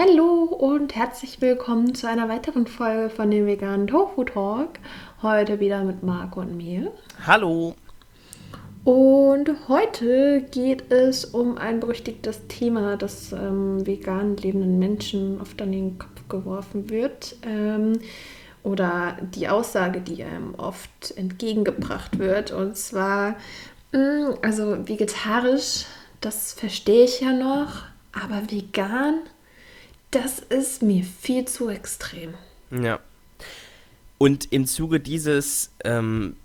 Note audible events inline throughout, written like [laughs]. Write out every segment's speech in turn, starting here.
Hallo und herzlich willkommen zu einer weiteren Folge von dem veganen Tofu Talk. Heute wieder mit Marco und mir. Hallo. Und heute geht es um ein berüchtigtes Thema, das ähm, vegan lebenden Menschen oft an den Kopf geworfen wird. Ähm, oder die Aussage, die einem oft entgegengebracht wird. Und zwar, mh, mm, also vegetarisch, das verstehe ich ja noch, aber vegan, das ist mir viel zu extrem. Ja. Und im Zuge dieses ähm,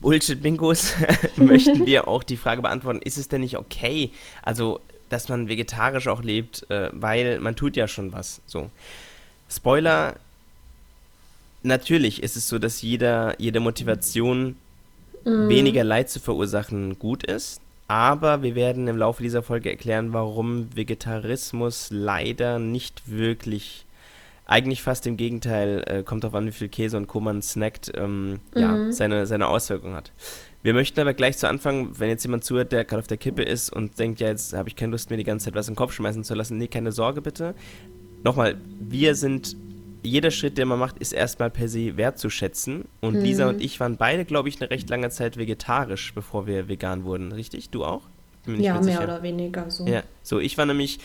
Bullshit-Bingos [laughs] möchten wir auch die Frage beantworten, ist es denn nicht okay, also dass man vegetarisch auch lebt, äh, weil man tut ja schon was. So. Spoiler, natürlich ist es so, dass jeder, jede Motivation, mm. weniger Leid zu verursachen, gut ist. Aber wir werden im Laufe dieser Folge erklären, warum Vegetarismus leider nicht wirklich, eigentlich fast im Gegenteil, äh, kommt auf an, wie viel Käse und Co. man snackt, ähm, mhm. ja, seine, seine Auswirkungen hat. Wir möchten aber gleich zu Anfang, wenn jetzt jemand zuhört, der gerade auf der Kippe ist und denkt, ja, jetzt habe ich keine Lust, mir die ganze Zeit was in den Kopf schmeißen zu lassen. Nee, keine Sorge bitte. Nochmal, wir sind jeder Schritt, den man macht, ist erstmal per se wertzuschätzen. Und mhm. Lisa und ich waren beide, glaube ich, eine recht lange Zeit vegetarisch, bevor wir vegan wurden. Richtig? Du auch? Ja, mehr oder weniger so. Ja, so. Ich war nämlich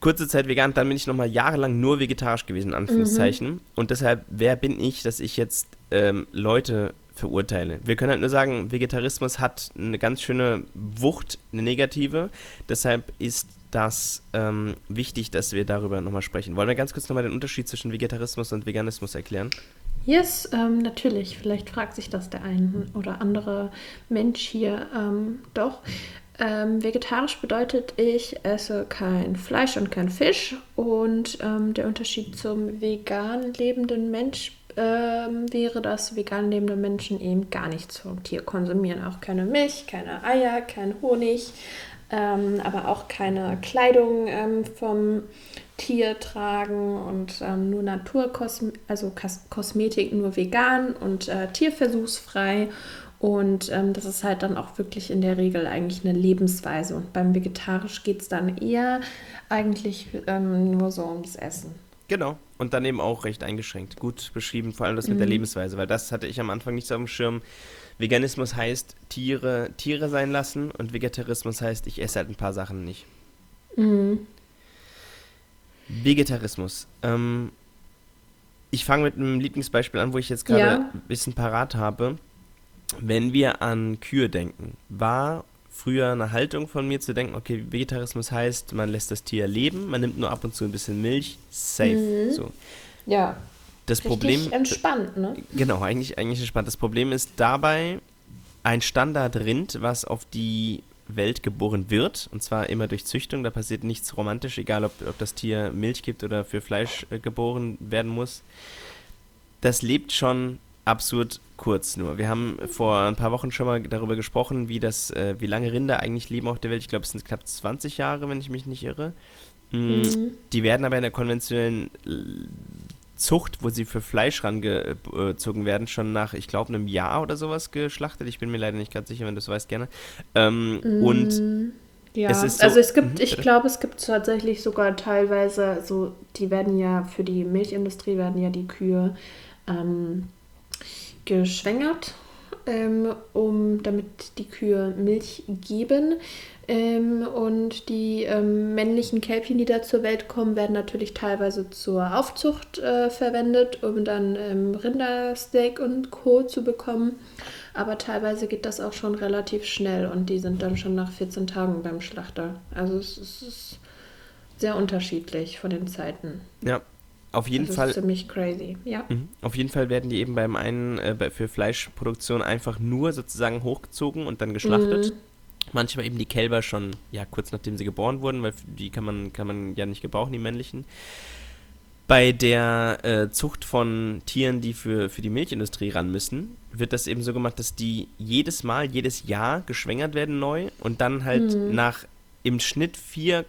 kurze Zeit vegan, dann bin ich nochmal jahrelang nur vegetarisch gewesen, in Anführungszeichen. Mhm. Und deshalb, wer bin ich, dass ich jetzt ähm, Leute verurteile. Wir können halt nur sagen, Vegetarismus hat eine ganz schöne Wucht, eine negative. Deshalb ist das ähm, wichtig, dass wir darüber nochmal sprechen. Wollen wir ganz kurz nochmal den Unterschied zwischen Vegetarismus und Veganismus erklären? Yes, ähm, natürlich. Vielleicht fragt sich das der ein oder andere Mensch hier ähm, doch. Ähm, vegetarisch bedeutet, ich esse kein Fleisch und kein Fisch. Und ähm, der Unterschied zum vegan lebenden Mensch ähm, wäre, dass vegan lebende Menschen eben gar nichts vom Tier konsumieren. Auch keine Milch, keine Eier, kein Honig, ähm, aber auch keine Kleidung ähm, vom Tier tragen und ähm, nur Naturkosmetik, also Kos Kosmetik nur vegan und äh, tierversuchsfrei. Und ähm, das ist halt dann auch wirklich in der Regel eigentlich eine Lebensweise. Und beim Vegetarisch geht es dann eher eigentlich ähm, nur so ums Essen. Genau. Und dann eben auch recht eingeschränkt. Gut beschrieben, vor allem das mit der mhm. Lebensweise, weil das hatte ich am Anfang nicht so auf dem Schirm. Veganismus heißt Tiere Tiere sein lassen und Vegetarismus heißt, ich esse halt ein paar Sachen nicht. Mhm. Vegetarismus. Ähm, ich fange mit einem Lieblingsbeispiel an, wo ich jetzt gerade ja. ein bisschen parat habe. Wenn wir an Kühe denken, war früher eine Haltung von mir zu denken, okay, Vegetarismus heißt, man lässt das Tier leben, man nimmt nur ab und zu ein bisschen Milch, safe. Mhm. So. Ja. Das Richtig Problem. entspannt, ne? Genau, eigentlich, eigentlich entspannt. Das Problem ist dabei ein Standardrind, was auf die Welt geboren wird, und zwar immer durch Züchtung. Da passiert nichts romantisch, egal ob, ob das Tier Milch gibt oder für Fleisch äh, geboren werden muss. Das lebt schon absurd kurz nur. Wir haben vor ein paar Wochen schon mal darüber gesprochen, wie das, äh, wie lange Rinder eigentlich leben auf der Welt. Ich glaube, es sind knapp 20 Jahre, wenn ich mich nicht irre. Mhm. mhm. Die werden aber in der konventionellen Zucht, wo sie für Fleisch rangezogen werden, schon nach, ich glaube, einem Jahr oder sowas geschlachtet. Ich bin mir leider nicht ganz sicher, wenn du es weißt, gerne. Ähm, mm, und ja, es so, also es gibt, mhm, ich glaube, es gibt tatsächlich sogar teilweise, so die werden ja für die Milchindustrie werden ja die Kühe ähm, geschwängert, ähm, um damit die Kühe Milch geben. Ähm, und die ähm, männlichen Kälbchen, die da zur Welt kommen, werden natürlich teilweise zur Aufzucht äh, verwendet, um dann ähm, Rindersteak und Co. zu bekommen. Aber teilweise geht das auch schon relativ schnell und die sind dann schon nach 14 Tagen beim Schlachter. Also es, es ist sehr unterschiedlich von den Zeiten. Ja, auf jeden das Fall. Das ist ziemlich crazy, ja. Mhm. Auf jeden Fall werden die eben beim einen äh, für Fleischproduktion einfach nur sozusagen hochgezogen und dann geschlachtet. Mhm manchmal eben die Kälber schon, ja, kurz nachdem sie geboren wurden, weil die kann man, kann man ja nicht gebrauchen, die männlichen. Bei der äh, Zucht von Tieren, die für, für die Milchindustrie ran müssen, wird das eben so gemacht, dass die jedes Mal, jedes Jahr geschwängert werden neu und dann halt mhm. nach im Schnitt 4,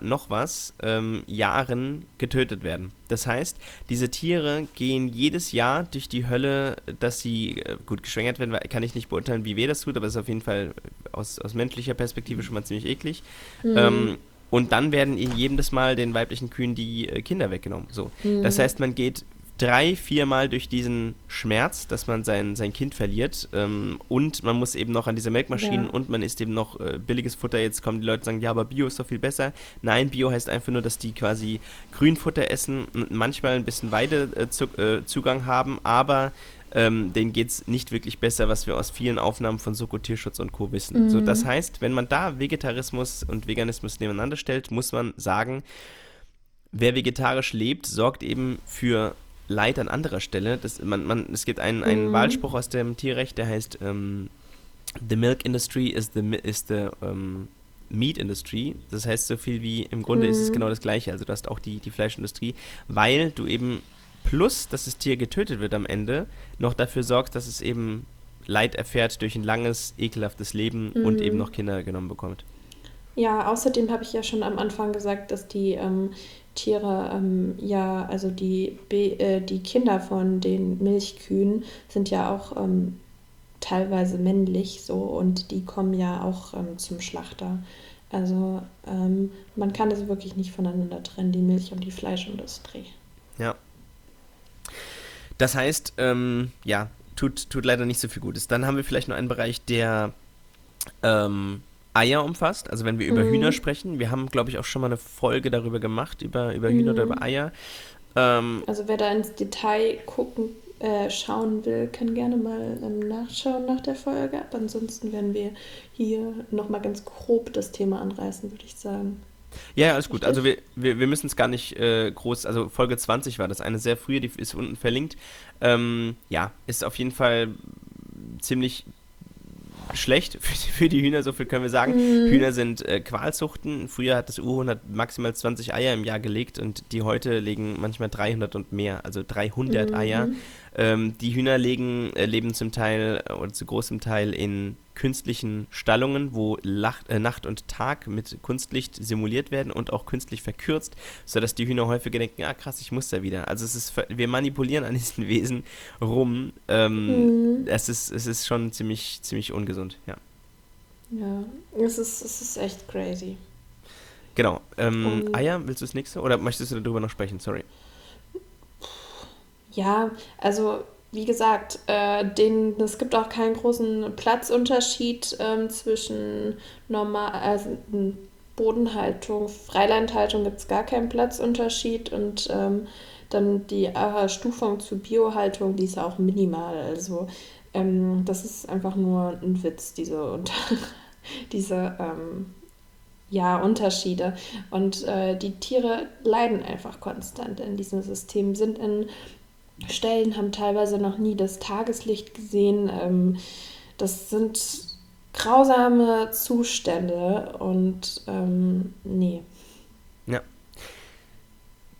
noch was ähm, Jahren getötet werden. Das heißt, diese Tiere gehen jedes Jahr durch die Hölle, dass sie äh, gut geschwängert werden, kann ich nicht beurteilen, wie weh das tut, aber es ist auf jeden Fall aus, aus menschlicher Perspektive schon mal ziemlich eklig. Mhm. Ähm, Und dann werden jedes Mal den weiblichen Kühen die äh, Kinder weggenommen. So. Mhm. Das heißt, man geht drei, viermal durch diesen Schmerz, dass man sein, sein Kind verliert. Ähm, und man muss eben noch an diese Melkmaschinen ja. und man isst eben noch äh, billiges Futter. Jetzt kommen die Leute und sagen, ja, aber Bio ist doch viel besser. Nein, Bio heißt einfach nur, dass die quasi Grünfutter essen und manchmal ein bisschen Weidezugang äh, haben, aber ähm, denen geht es nicht wirklich besser, was wir aus vielen Aufnahmen von Soko Tierschutz und Co. wissen. Mhm. So, das heißt, wenn man da Vegetarismus und Veganismus nebeneinander stellt, muss man sagen, wer vegetarisch lebt, sorgt eben für Leid an anderer Stelle. Das, man, man, es gibt einen, einen mhm. Wahlspruch aus dem Tierrecht, der heißt ähm, The milk industry is the, is the ähm, meat industry. Das heißt so viel wie, im Grunde mhm. ist es mhm. genau das Gleiche. Also du hast auch die, die Fleischindustrie, weil du eben plus, dass das Tier getötet wird am Ende, noch dafür sorgst, dass es eben Leid erfährt durch ein langes, ekelhaftes Leben mhm. und eben noch Kinder genommen bekommt. Ja, außerdem habe ich ja schon am Anfang gesagt, dass die ähm, Tiere, ähm, ja, also die, äh, die Kinder von den Milchkühen sind ja auch ähm, teilweise männlich so und die kommen ja auch ähm, zum Schlachter. Also ähm, man kann das wirklich nicht voneinander trennen, die Milch- und die Fleischindustrie. Ja. Das heißt, ähm, ja, tut, tut leider nicht so viel Gutes. Dann haben wir vielleicht noch einen Bereich, der ähm, Eier umfasst, also wenn wir über mhm. Hühner sprechen. Wir haben, glaube ich, auch schon mal eine Folge darüber gemacht, über, über Hühner mhm. oder über Eier. Ähm, also wer da ins Detail gucken, äh, schauen will, kann gerne mal ähm, nachschauen nach der Folge. Aber ansonsten werden wir hier nochmal ganz grob das Thema anreißen, würde ich sagen. Ja, alles gut. Also wir, wir, wir müssen es gar nicht äh, groß, also Folge 20 war das, eine sehr frühe, die ist unten verlinkt. Ähm, ja, ist auf jeden Fall ziemlich schlecht für die, für die, Hühner, so viel können wir sagen. Mhm. Hühner sind äh, Qualzuchten. Früher hat das U100 maximal 20 Eier im Jahr gelegt und die heute legen manchmal 300 und mehr, also 300 mhm. Eier. Ähm, die Hühner legen, äh, leben zum Teil äh, oder zu großem Teil in künstlichen Stallungen, wo Lacht, äh, Nacht und Tag mit Kunstlicht simuliert werden und auch künstlich verkürzt, sodass die Hühner häufiger denken, ah krass, ich muss da wieder. Also es ist, wir manipulieren an diesen [laughs] Wesen rum. Ähm, mhm. es, ist, es ist schon ziemlich, ziemlich ungesund, ja. Ja, es ist, es ist echt crazy. Genau. Ähm, um, Eier, willst du das nächste? Oder möchtest du darüber noch sprechen? Sorry. Ja, also wie gesagt, äh, den, es gibt auch keinen großen Platzunterschied ähm, zwischen normal, also Bodenhaltung, Freilandhaltung gibt es gar keinen Platzunterschied und ähm, dann die äh, Stufung zur Biohaltung, die ist auch minimal. Also ähm, das ist einfach nur ein Witz, diese, [laughs] diese ähm, ja, Unterschiede. Und äh, die Tiere leiden einfach konstant in diesem System, sind in Stellen haben teilweise noch nie das Tageslicht gesehen. Ähm, das sind grausame Zustände und ähm, nee. Ja.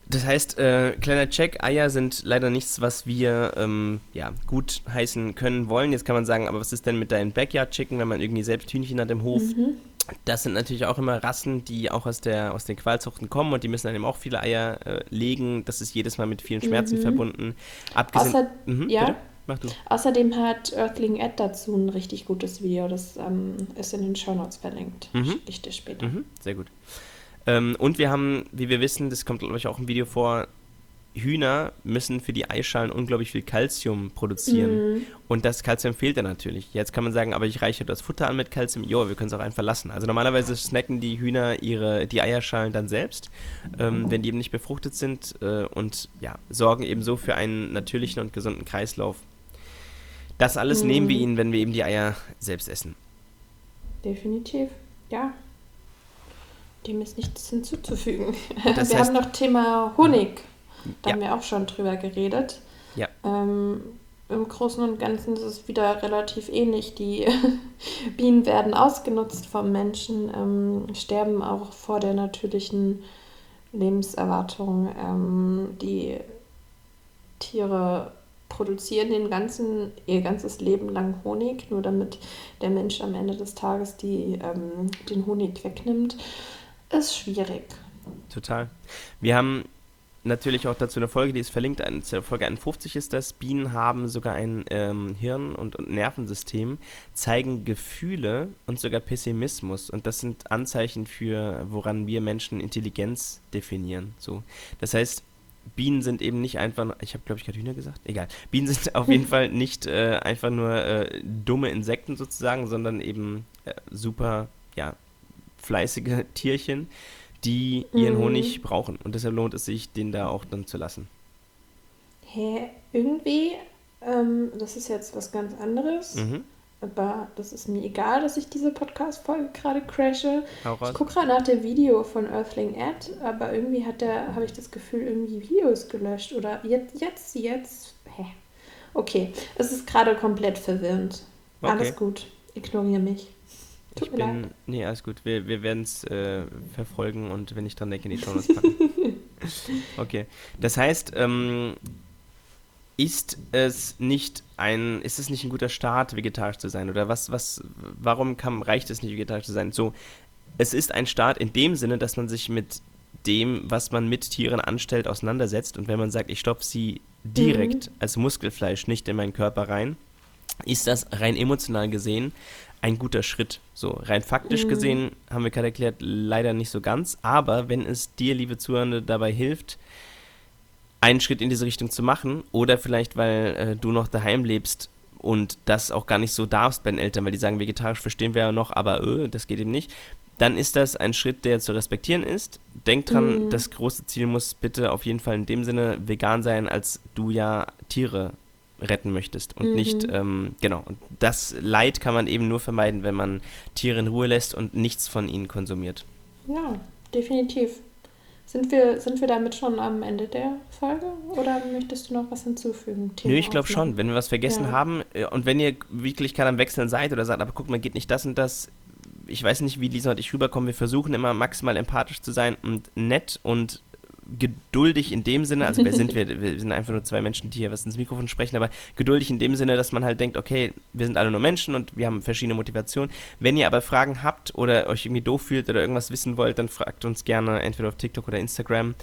Das heißt, äh, kleiner Check, Eier sind leider nichts, was wir ähm, ja, gut heißen können wollen. Jetzt kann man sagen, aber was ist denn mit deinen Backyard Chicken, wenn man irgendwie selbst Hühnchen hat im Hof? Mhm. Das sind natürlich auch immer Rassen, die auch aus, der, aus den Qualzuchten kommen und die müssen dann eben auch viele Eier äh, legen. Das ist jedes Mal mit vielen Schmerzen mhm. verbunden. Abgesehen, Außer, mhm, ja. Außerdem hat Earthling Ed dazu ein richtig gutes Video. Das ähm, ist in den Show Notes verlinkt. Mhm. Ich dir später. Mhm, sehr gut. Ähm, und wir haben, wie wir wissen, das kommt glaube ich auch im Video vor, Hühner müssen für die Eischalen unglaublich viel Kalzium produzieren. Mhm. Und das Kalzium fehlt dann natürlich. Jetzt kann man sagen, aber ich reiche das Futter an mit Kalzium. Jo, wir können es auch einfach lassen. Also normalerweise snacken die Hühner ihre, die Eierschalen dann selbst, ähm, wenn die eben nicht befruchtet sind äh, und ja, sorgen eben so für einen natürlichen und gesunden Kreislauf. Das alles mhm. nehmen wir ihnen, wenn wir eben die Eier selbst essen. Definitiv, ja. Dem ist nichts hinzuzufügen. Das wir heißt, haben noch Thema Honig. Da ja. haben wir auch schon drüber geredet. Ja. Ähm, Im Großen und Ganzen ist es wieder relativ ähnlich. Die [laughs] Bienen werden ausgenutzt vom Menschen, ähm, sterben auch vor der natürlichen Lebenserwartung. Ähm, die Tiere produzieren den ganzen, ihr ganzes Leben lang Honig, nur damit der Mensch am Ende des Tages die, ähm, den Honig wegnimmt. Ist schwierig. Total. Wir haben natürlich auch dazu eine Folge, die ist verlinkt. Eine, Folge 51 ist das. Bienen haben sogar ein ähm, Hirn- und, und, Nervensystem, zeigen Gefühle und sogar Pessimismus. Und das sind Anzeichen für, woran wir Menschen Intelligenz definieren. So. Das heißt, Bienen sind eben nicht einfach, ich habe glaube ich gerade Hühner gesagt, egal. Bienen sind [laughs] auf jeden [laughs] Fall nicht äh, einfach nur äh, dumme Insekten sozusagen, sondern eben äh, super, ja, fleißige [laughs] Tierchen, die ihren mhm. Honig brauchen. Und deshalb lohnt es sich, den da auch dann zu lassen. Hä, irgendwie, ähm, das ist jetzt was ganz anderes. Mhm. Aber das ist mir egal, dass ich diese Podcast-Folge gerade crashe. Ich gucke gerade nach dem Video von Earthling Ed, aber irgendwie hat der, habe ich das Gefühl, irgendwie Videos gelöscht. Oder jetzt, jetzt, jetzt. Hä? Okay, es ist gerade komplett verwirrend. Okay. Alles gut. Ignoriere mich. Tut ich bin, leid. Nee, alles gut. Wir, wir werden es äh, verfolgen und wenn ich dran denke, in die Show packen. [laughs] okay. Das heißt, ähm, ist es nicht ein, ist es nicht ein guter Start, vegetarisch zu sein? Oder was, was, warum kann, reicht es nicht, vegetarisch zu sein? So, es ist ein Start in dem Sinne, dass man sich mit dem, was man mit Tieren anstellt, auseinandersetzt. Und wenn man sagt, ich stopfe sie direkt mhm. als Muskelfleisch nicht in meinen Körper rein, ist das rein emotional gesehen ein guter Schritt. So, rein faktisch mhm. gesehen haben wir gerade erklärt, leider nicht so ganz. Aber wenn es dir, liebe Zuhörende, dabei hilft, einen Schritt in diese Richtung zu machen oder vielleicht, weil äh, du noch daheim lebst und das auch gar nicht so darfst bei den Eltern, weil die sagen, vegetarisch verstehen wir ja noch, aber öh, das geht eben nicht, dann ist das ein Schritt, der zu respektieren ist. Denk dran, mhm. das große Ziel muss bitte auf jeden Fall in dem Sinne vegan sein, als du ja Tiere retten möchtest und mhm. nicht, ähm, genau, und das Leid kann man eben nur vermeiden, wenn man Tiere in Ruhe lässt und nichts von ihnen konsumiert. Ja, definitiv. Sind wir, sind wir damit schon am Ende der Folge oder möchtest du noch was hinzufügen? Thema Nö, ich glaube schon. Wenn wir was vergessen ja. haben äh, und wenn ihr wirklich gerade am Wechseln seid oder sagt, aber guck mal, geht nicht das und das, ich weiß nicht, wie Lisa und ich rüberkommen. Wir versuchen immer maximal empathisch zu sein und nett und geduldig in dem Sinne, also wer sind wir? Wir sind einfach nur zwei Menschen, die hier was ins Mikrofon sprechen, aber geduldig in dem Sinne, dass man halt denkt, okay, wir sind alle nur Menschen und wir haben verschiedene Motivationen. Wenn ihr aber Fragen habt oder euch irgendwie doof fühlt oder irgendwas wissen wollt, dann fragt uns gerne entweder auf TikTok oder Instagram.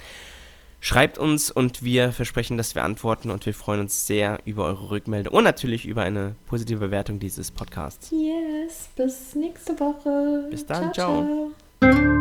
Schreibt uns und wir versprechen, dass wir antworten und wir freuen uns sehr über eure Rückmeldung und natürlich über eine positive Bewertung dieses Podcasts. Yes, bis nächste Woche. Bis dann, ciao. ciao. ciao.